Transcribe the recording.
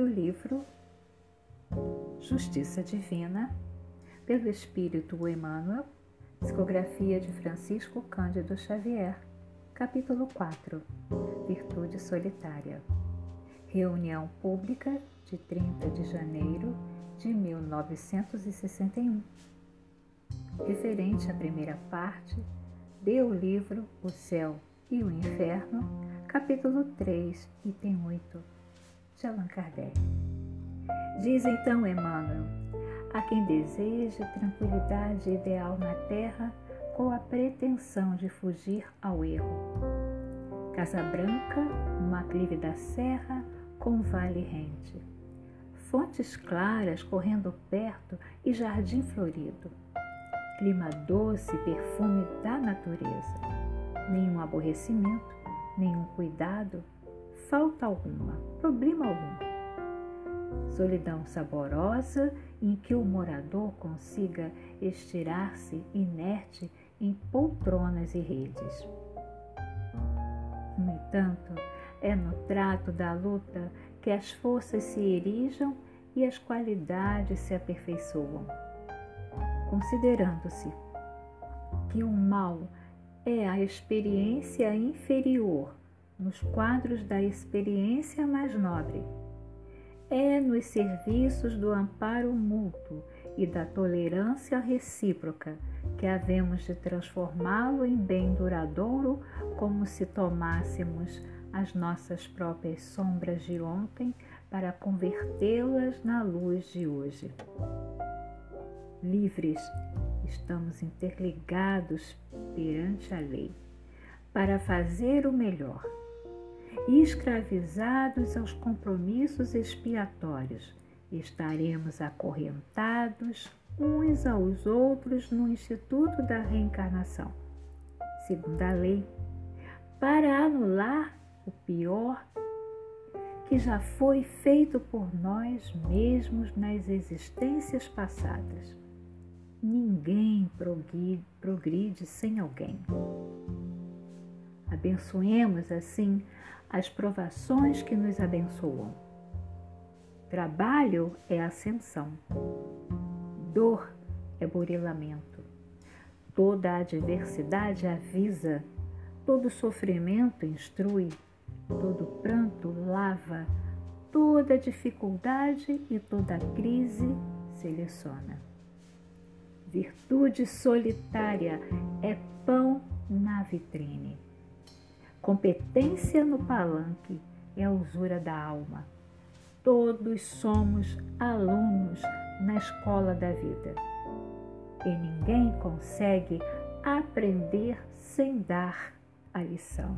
do livro Justiça Divina, pelo Espírito Emmanuel, psicografia de Francisco Cândido Xavier, capítulo 4 Virtude Solitária. Reunião pública de 30 de janeiro de 1961. Referente à primeira parte, deu o livro O Céu e o Inferno, capítulo 3, item 8, de Allan Kardec. Diz então Emmanuel: a quem deseja tranquilidade ideal na terra com a pretensão de fugir ao erro. Casa Branca, uma aclive da serra com vale rente. Fontes claras correndo perto e jardim florido. Clima doce e perfume da natureza. Nenhum aborrecimento, nenhum cuidado, falta alguma, problema algum solidão saborosa em que o morador consiga estirar-se inerte em poltronas e redes. No entanto, é no trato da luta que as forças se erijam e as qualidades se aperfeiçoam. Considerando-se que o mal é a experiência inferior nos quadros da experiência mais nobre é nos serviços do amparo mútuo e da tolerância recíproca que havemos de transformá-lo em bem duradouro, como se tomássemos as nossas próprias sombras de ontem para convertê-las na luz de hoje. Livres, estamos interligados perante a lei para fazer o melhor e escravizados aos compromissos expiatórios, estaremos acorrentados uns aos outros no Instituto da Reencarnação, segundo a lei, para anular o pior que já foi feito por nós mesmos nas existências passadas. Ninguém progride sem alguém. Abençoemos assim as provações que nos abençoam. Trabalho é ascensão, dor é burilamento. Toda adversidade avisa, todo sofrimento instrui, todo pranto lava, toda dificuldade e toda crise seleciona. Virtude solitária é pão na vitrine. Competência no palanque é a usura da alma. Todos somos alunos na escola da vida. E ninguém consegue aprender sem dar a lição.